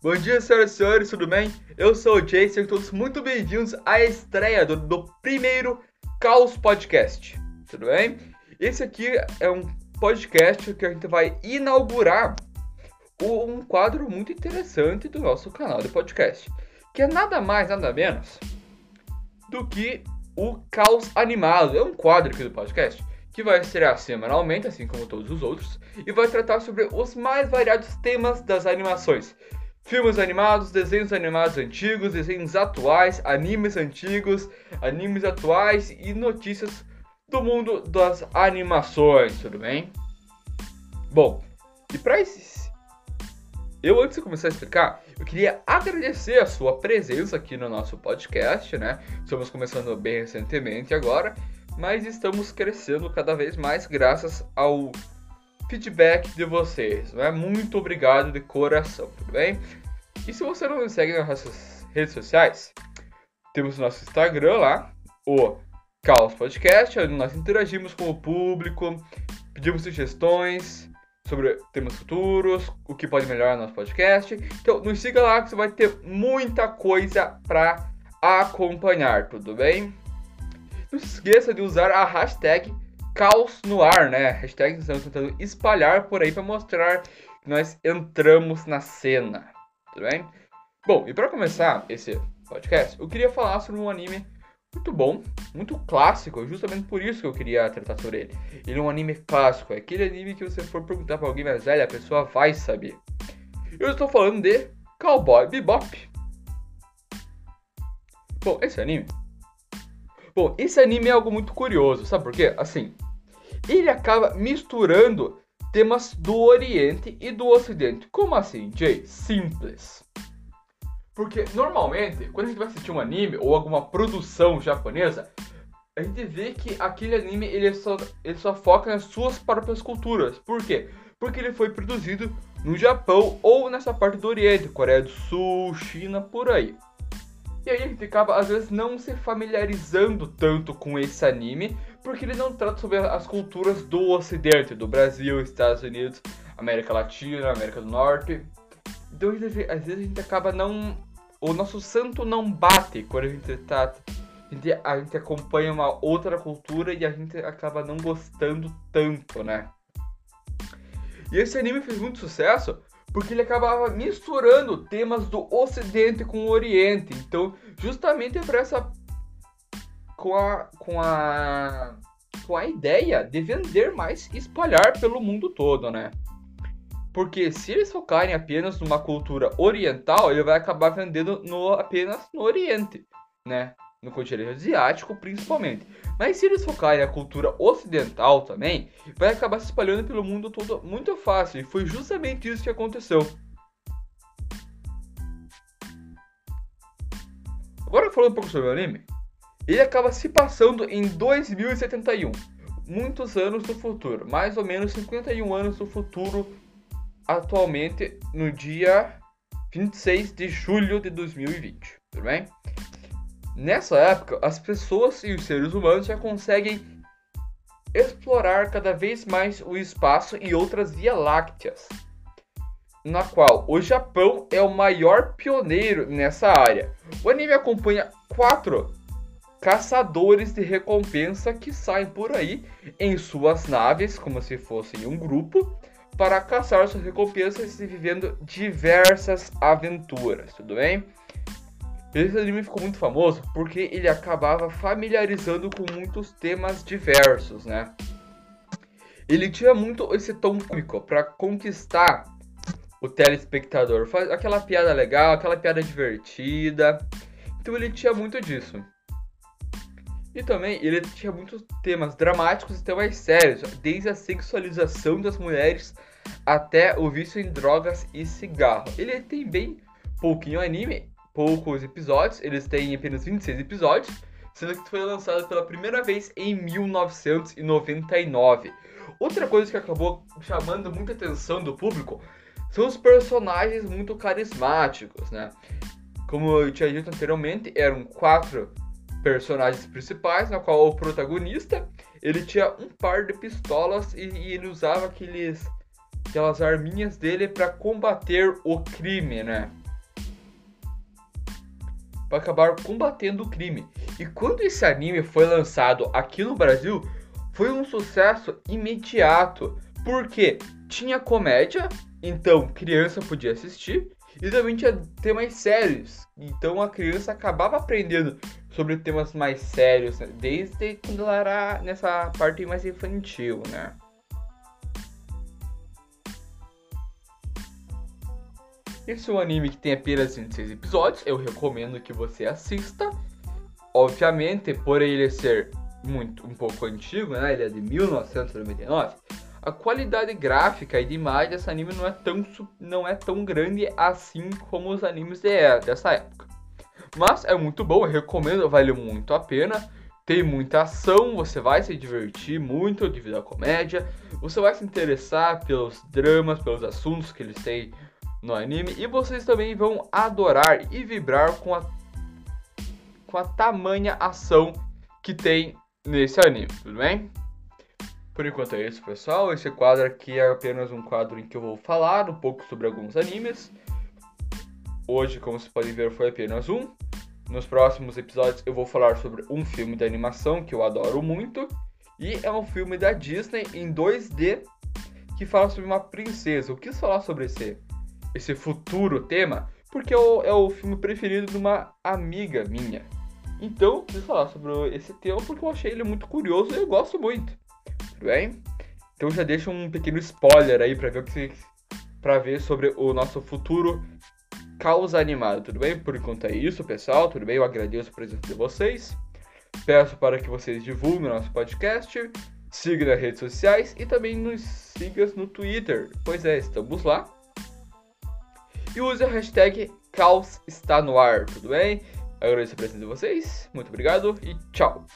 Bom dia, senhoras e senhores, tudo bem? Eu sou o Jason todos muito bem-vindos à estreia do, do primeiro Caos Podcast, tudo bem? Esse aqui é um podcast que a gente vai inaugurar um quadro muito interessante do nosso canal de podcast, que é nada mais, nada menos do que o Caos Animado. É um quadro aqui do podcast que vai estrear semanalmente, assim como todos os outros, e vai tratar sobre os mais variados temas das animações. Filmes animados, desenhos animados antigos, desenhos atuais, animes antigos, animes atuais e notícias do mundo das animações, tudo bem? Bom, e para esses. Eu, antes de começar a explicar, eu queria agradecer a sua presença aqui no nosso podcast, né? Estamos começando bem recentemente agora, mas estamos crescendo cada vez mais graças ao feedback de vocês. Né? Muito obrigado de coração, tudo bem? E se você não nos segue nas nossas redes sociais, temos o nosso Instagram lá, o Caos Podcast, onde nós interagimos com o público, pedimos sugestões sobre temas futuros, o que pode melhorar no nosso podcast. Então, nos siga lá que você vai ter muita coisa para acompanhar, tudo bem? Não se esqueça de usar a hashtag caos no ar, né? Hashtag que estamos tentando espalhar por aí para mostrar que nós entramos na cena, tudo bem? Bom, e para começar esse podcast, eu queria falar sobre um anime muito bom, muito clássico, justamente por isso que eu queria tratar sobre ele. Ele é um anime clássico, é aquele anime que você for perguntar para alguém mais velho, a pessoa vai saber. Eu estou falando de Cowboy Bebop. Bom, esse anime Bom, esse anime é algo muito curioso, sabe por quê? Assim, ele acaba misturando temas do Oriente e do Ocidente. Como assim, Jay? Simples. Porque normalmente, quando a gente vai assistir um anime ou alguma produção japonesa, a gente vê que aquele anime ele só, ele só foca nas suas próprias culturas. Por quê? Porque ele foi produzido no Japão ou nessa parte do Oriente, Coreia do Sul, China, por aí. E aí a gente acaba, às vezes, não se familiarizando tanto com esse anime, porque ele não trata sobre as culturas do Ocidente, do Brasil, Estados Unidos, América Latina, América do Norte. Então, às vezes a gente acaba não. O nosso santo não bate quando a gente tá. A gente, a gente acompanha uma outra cultura e a gente acaba não gostando tanto, né? E esse anime fez muito sucesso porque ele acabava misturando temas do Ocidente com o Oriente. Então, justamente para essa com a com a com a ideia de vender mais e espalhar pelo mundo todo, né? Porque se eles focarem apenas numa cultura oriental, ele vai acabar vendendo no, apenas no Oriente, né? No continente asiático, principalmente. Mas se eles focarem na cultura ocidental também, vai acabar se espalhando pelo mundo todo muito fácil. E foi justamente isso que aconteceu. Agora falando um pouco sobre o anime, ele acaba se passando em 2071, muitos anos do futuro, mais ou menos 51 anos do futuro, atualmente no dia 26 de julho de 2020, tudo bem? Nessa época, as pessoas e os seres humanos já conseguem explorar cada vez mais o espaço e outras Via Lácteas, na qual o Japão é o maior pioneiro nessa área. O anime acompanha quatro caçadores de recompensa que saem por aí em suas naves, como se fossem um grupo, para caçar suas recompensas e vivendo diversas aventuras, tudo bem? Esse anime ficou muito famoso porque ele acabava familiarizando com muitos temas diversos, né? Ele tinha muito esse tom cômico para conquistar o telespectador, faz aquela piada legal, aquela piada divertida. Então ele tinha muito disso. E também ele tinha muitos temas dramáticos e temas sérios, desde a sexualização das mulheres até o vício em drogas e cigarro. Ele tem bem pouquinho anime poucos episódios, eles têm apenas 26 episódios, sendo que foi lançado pela primeira vez em 1999. Outra coisa que acabou chamando muita atenção do público são os personagens muito carismáticos, né? Como eu tinha dito anteriormente, eram quatro personagens principais, na qual o protagonista ele tinha um par de pistolas e, e ele usava aqueles aquelas arminhas dele para combater o crime, né? Para acabar combatendo o crime. E quando esse anime foi lançado aqui no Brasil, foi um sucesso imediato, porque tinha comédia, então criança podia assistir, e também tinha temas sérios, então a criança acabava aprendendo sobre temas mais sérios, né? desde quando ela era nessa parte mais infantil, né? Esse é um anime que tem apenas 26 episódios, eu recomendo que você assista. Obviamente, por ele ser muito um pouco antigo, né? Ele é de 1999. A qualidade gráfica e de imagem desse anime não é tão, não é tão grande assim como os animes de, dessa época. Mas é muito bom, eu recomendo, vale muito a pena. Tem muita ação, você vai se divertir muito devido à comédia. Você vai se interessar pelos dramas, pelos assuntos que eles têm no anime e vocês também vão adorar e vibrar com a com a tamanha ação que tem nesse anime, tudo bem? Por enquanto é isso, pessoal. Esse quadro aqui é apenas um quadro em que eu vou falar um pouco sobre alguns animes. Hoje, como vocês podem ver, foi apenas um. Nos próximos episódios eu vou falar sobre um filme de animação que eu adoro muito. E é um filme da Disney em 2D que fala sobre uma princesa. Eu quis falar sobre esse esse futuro tema, porque é o, é o filme preferido de uma amiga minha. Então, quis falar sobre esse tema porque eu achei ele muito curioso e eu gosto muito. Tudo bem? Então já deixa um pequeno spoiler aí para ver o que para ver sobre o nosso futuro caos animado, tudo bem? Por enquanto é isso, pessoal, tudo bem? Eu agradeço a presença de vocês. Peço para que vocês divulguem o nosso podcast, sigam nas redes sociais e também nos sigam no Twitter. Pois é, estamos lá e use a hashtag Caos está no ar, tudo bem? Agradeço a presença de vocês, muito obrigado e tchau!